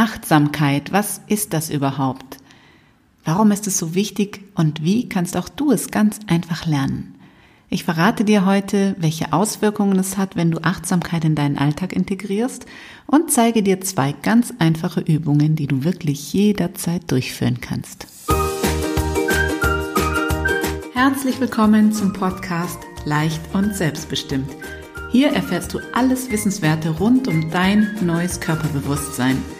Achtsamkeit, was ist das überhaupt? Warum ist es so wichtig und wie kannst auch du es ganz einfach lernen? Ich verrate dir heute, welche Auswirkungen es hat, wenn du Achtsamkeit in deinen Alltag integrierst und zeige dir zwei ganz einfache Übungen, die du wirklich jederzeit durchführen kannst. Herzlich willkommen zum Podcast Leicht und Selbstbestimmt. Hier erfährst du alles Wissenswerte rund um dein neues Körperbewusstsein –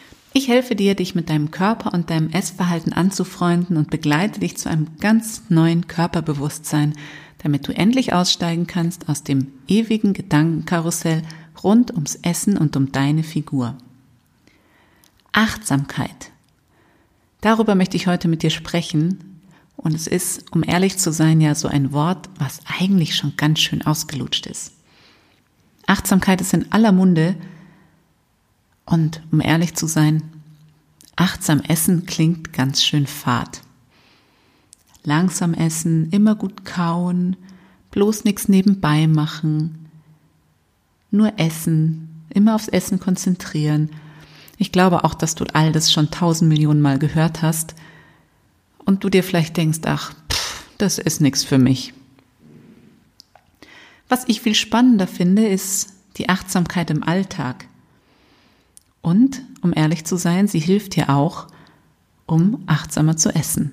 ich helfe dir, dich mit deinem Körper und deinem Essverhalten anzufreunden und begleite dich zu einem ganz neuen Körperbewusstsein, damit du endlich aussteigen kannst aus dem ewigen Gedankenkarussell rund ums Essen und um deine Figur. Achtsamkeit. Darüber möchte ich heute mit dir sprechen. Und es ist, um ehrlich zu sein, ja so ein Wort, was eigentlich schon ganz schön ausgelutscht ist. Achtsamkeit ist in aller Munde, und um ehrlich zu sein, achtsam essen klingt ganz schön fad. Langsam essen, immer gut kauen, bloß nichts nebenbei machen, nur essen, immer aufs Essen konzentrieren. Ich glaube auch, dass du all das schon tausend Millionen Mal gehört hast und du dir vielleicht denkst, ach, pff, das ist nichts für mich. Was ich viel spannender finde, ist die Achtsamkeit im Alltag. Und, um ehrlich zu sein, sie hilft dir auch, um achtsamer zu essen.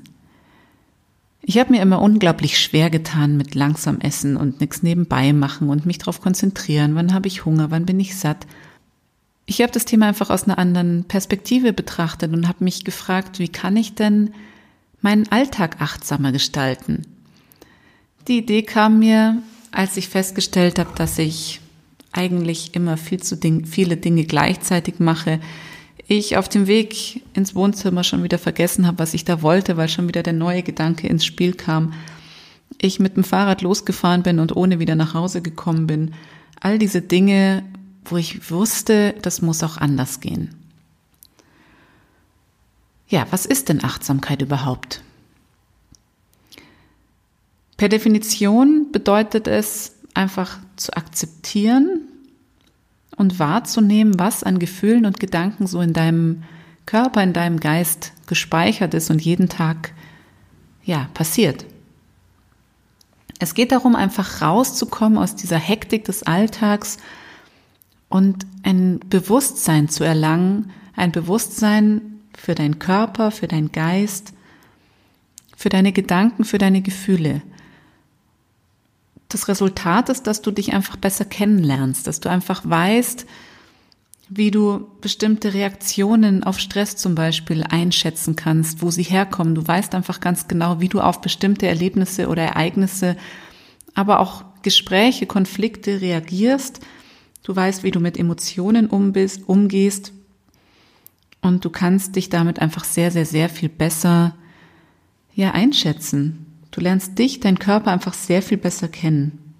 Ich habe mir immer unglaublich schwer getan mit langsam essen und nichts nebenbei machen und mich darauf konzentrieren, wann habe ich Hunger, wann bin ich satt. Ich habe das Thema einfach aus einer anderen Perspektive betrachtet und habe mich gefragt, wie kann ich denn meinen Alltag achtsamer gestalten? Die Idee kam mir, als ich festgestellt habe, dass ich eigentlich immer viel zu Ding, viele Dinge gleichzeitig mache. Ich auf dem Weg ins Wohnzimmer schon wieder vergessen habe, was ich da wollte, weil schon wieder der neue Gedanke ins Spiel kam. Ich mit dem Fahrrad losgefahren bin und ohne wieder nach Hause gekommen bin. All diese Dinge, wo ich wusste, das muss auch anders gehen. Ja, was ist denn Achtsamkeit überhaupt? Per Definition bedeutet es, einfach zu akzeptieren und wahrzunehmen, was an Gefühlen und Gedanken so in deinem Körper, in deinem Geist gespeichert ist und jeden Tag ja, passiert. Es geht darum, einfach rauszukommen aus dieser Hektik des Alltags und ein Bewusstsein zu erlangen, ein Bewusstsein für deinen Körper, für deinen Geist, für deine Gedanken, für deine Gefühle das Resultat ist, dass du dich einfach besser kennenlernst, dass du einfach weißt, wie du bestimmte Reaktionen auf Stress zum Beispiel einschätzen kannst, wo sie herkommen. Du weißt einfach ganz genau, wie du auf bestimmte Erlebnisse oder Ereignisse, aber auch Gespräche, Konflikte reagierst. Du weißt, wie du mit Emotionen umgehst und du kannst dich damit einfach sehr, sehr, sehr viel besser ja einschätzen. Du lernst dich, deinen Körper einfach sehr viel besser kennen.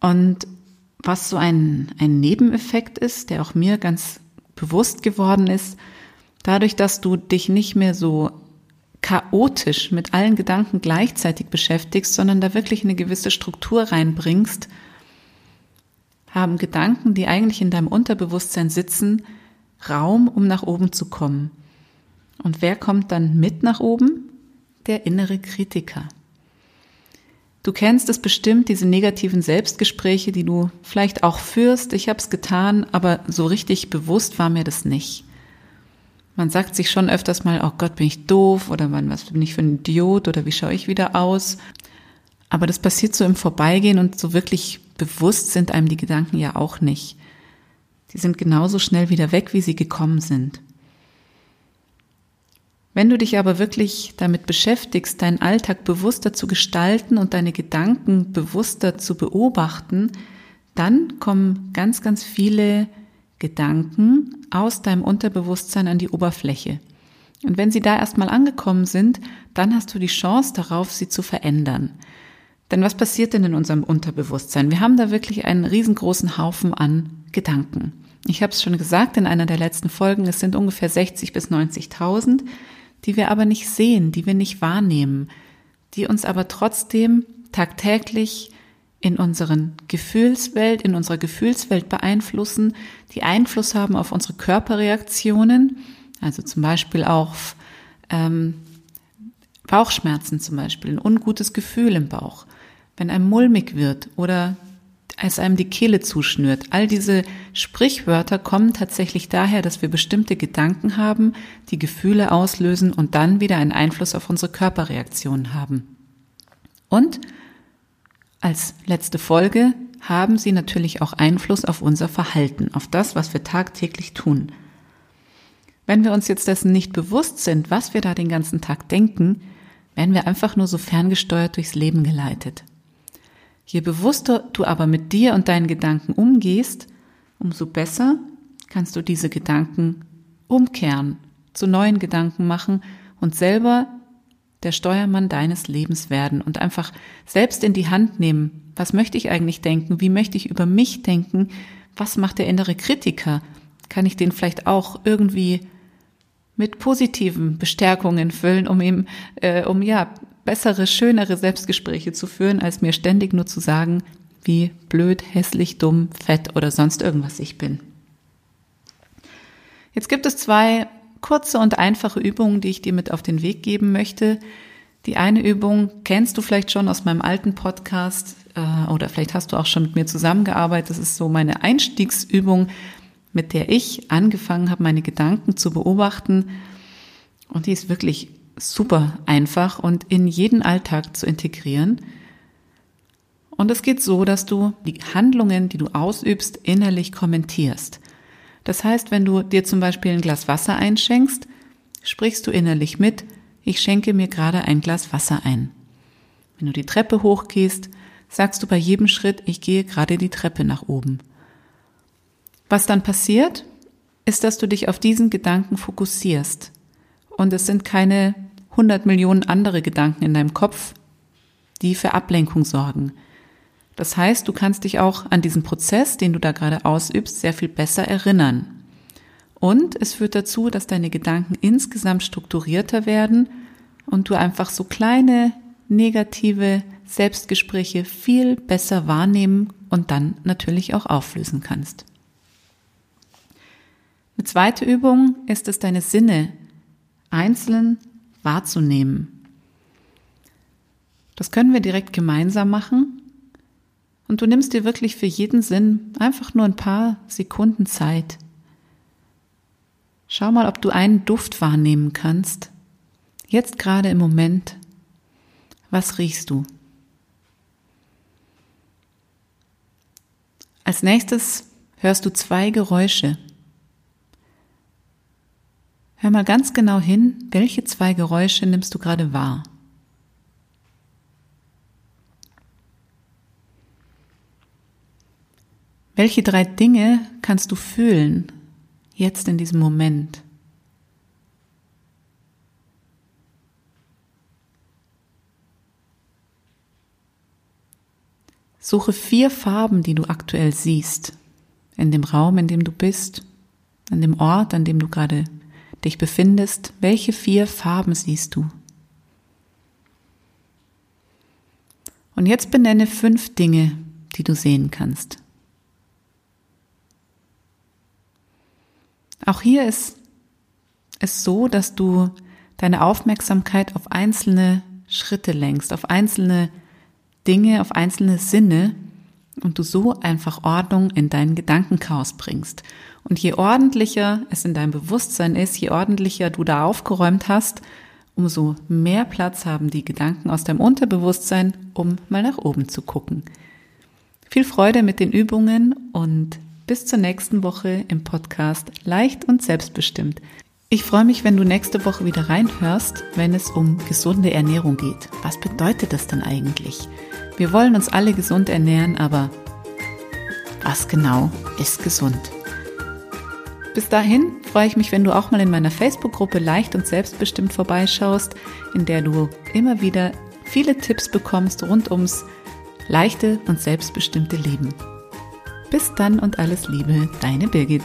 Und was so ein, ein Nebeneffekt ist, der auch mir ganz bewusst geworden ist, dadurch, dass du dich nicht mehr so chaotisch mit allen Gedanken gleichzeitig beschäftigst, sondern da wirklich eine gewisse Struktur reinbringst, haben Gedanken, die eigentlich in deinem Unterbewusstsein sitzen, Raum, um nach oben zu kommen. Und wer kommt dann mit nach oben? Der innere Kritiker. Du kennst es bestimmt, diese negativen Selbstgespräche, die du vielleicht auch führst. Ich habe es getan, aber so richtig bewusst war mir das nicht. Man sagt sich schon öfters mal, oh Gott, bin ich doof oder was bin ich für ein Idiot oder wie schaue ich wieder aus. Aber das passiert so im Vorbeigehen und so wirklich bewusst sind einem die Gedanken ja auch nicht. Die sind genauso schnell wieder weg, wie sie gekommen sind. Wenn du dich aber wirklich damit beschäftigst, deinen Alltag bewusster zu gestalten und deine Gedanken bewusster zu beobachten, dann kommen ganz, ganz viele Gedanken aus deinem Unterbewusstsein an die Oberfläche. Und wenn sie da erstmal angekommen sind, dann hast du die Chance darauf, sie zu verändern. Denn was passiert denn in unserem Unterbewusstsein? Wir haben da wirklich einen riesengroßen Haufen an Gedanken. Ich habe es schon gesagt in einer der letzten Folgen, es sind ungefähr 60 bis 90.000, die wir aber nicht sehen, die wir nicht wahrnehmen, die uns aber trotzdem tagtäglich in unseren Gefühlswelt, in unserer Gefühlswelt beeinflussen, die Einfluss haben auf unsere Körperreaktionen, also zum Beispiel auch ähm, Bauchschmerzen zum Beispiel, ein ungutes Gefühl im Bauch, wenn einem mulmig wird oder als einem die Kehle zuschnürt. All diese Sprichwörter kommen tatsächlich daher, dass wir bestimmte Gedanken haben, die Gefühle auslösen und dann wieder einen Einfluss auf unsere Körperreaktionen haben. Und als letzte Folge haben sie natürlich auch Einfluss auf unser Verhalten, auf das, was wir tagtäglich tun. Wenn wir uns jetzt dessen nicht bewusst sind, was wir da den ganzen Tag denken, werden wir einfach nur so ferngesteuert durchs Leben geleitet. Je bewusster du aber mit dir und deinen Gedanken umgehst, umso besser kannst du diese Gedanken umkehren, zu neuen Gedanken machen und selber der Steuermann deines Lebens werden und einfach selbst in die Hand nehmen. Was möchte ich eigentlich denken? Wie möchte ich über mich denken? Was macht der innere Kritiker? Kann ich den vielleicht auch irgendwie mit positiven Bestärkungen füllen, um ihm, äh, um ja bessere, schönere Selbstgespräche zu führen, als mir ständig nur zu sagen, wie blöd, hässlich, dumm, fett oder sonst irgendwas ich bin. Jetzt gibt es zwei kurze und einfache Übungen, die ich dir mit auf den Weg geben möchte. Die eine Übung kennst du vielleicht schon aus meinem alten Podcast äh, oder vielleicht hast du auch schon mit mir zusammengearbeitet. Das ist so meine Einstiegsübung, mit der ich angefangen habe, meine Gedanken zu beobachten. Und die ist wirklich super einfach und in jeden Alltag zu integrieren. Und es geht so, dass du die Handlungen, die du ausübst, innerlich kommentierst. Das heißt, wenn du dir zum Beispiel ein Glas Wasser einschenkst, sprichst du innerlich mit, ich schenke mir gerade ein Glas Wasser ein. Wenn du die Treppe hochgehst, sagst du bei jedem Schritt, ich gehe gerade die Treppe nach oben. Was dann passiert, ist, dass du dich auf diesen Gedanken fokussierst. Und es sind keine 100 Millionen andere Gedanken in deinem Kopf, die für Ablenkung sorgen. Das heißt, du kannst dich auch an diesen Prozess, den du da gerade ausübst, sehr viel besser erinnern. Und es führt dazu, dass deine Gedanken insgesamt strukturierter werden und du einfach so kleine negative Selbstgespräche viel besser wahrnehmen und dann natürlich auch auflösen kannst. Eine zweite Übung ist es, deine Sinne einzeln wahrzunehmen. Das können wir direkt gemeinsam machen. Und du nimmst dir wirklich für jeden Sinn einfach nur ein paar Sekunden Zeit. Schau mal, ob du einen Duft wahrnehmen kannst. Jetzt gerade im Moment. Was riechst du? Als nächstes hörst du zwei Geräusche. Hör mal ganz genau hin, welche zwei Geräusche nimmst du gerade wahr? Welche drei Dinge kannst du fühlen, jetzt in diesem Moment? Suche vier Farben, die du aktuell siehst, in dem Raum, in dem du bist, an dem Ort, an dem du gerade dich befindest, welche vier Farben siehst du? Und jetzt benenne fünf Dinge, die du sehen kannst. Auch hier ist es so, dass du deine Aufmerksamkeit auf einzelne Schritte lenkst, auf einzelne Dinge, auf einzelne Sinne und du so einfach Ordnung in deinen Gedankenchaos bringst. Und je ordentlicher es in deinem Bewusstsein ist, je ordentlicher du da aufgeräumt hast, umso mehr Platz haben die Gedanken aus deinem Unterbewusstsein, um mal nach oben zu gucken. Viel Freude mit den Übungen und bis zur nächsten Woche im Podcast Leicht und Selbstbestimmt. Ich freue mich, wenn du nächste Woche wieder reinhörst, wenn es um gesunde Ernährung geht. Was bedeutet das denn eigentlich? Wir wollen uns alle gesund ernähren, aber was genau ist gesund? Bis dahin freue ich mich, wenn du auch mal in meiner Facebook-Gruppe Leicht und Selbstbestimmt vorbeischaust, in der du immer wieder viele Tipps bekommst rund ums leichte und selbstbestimmte Leben. Bis dann und alles Liebe, deine Birgit.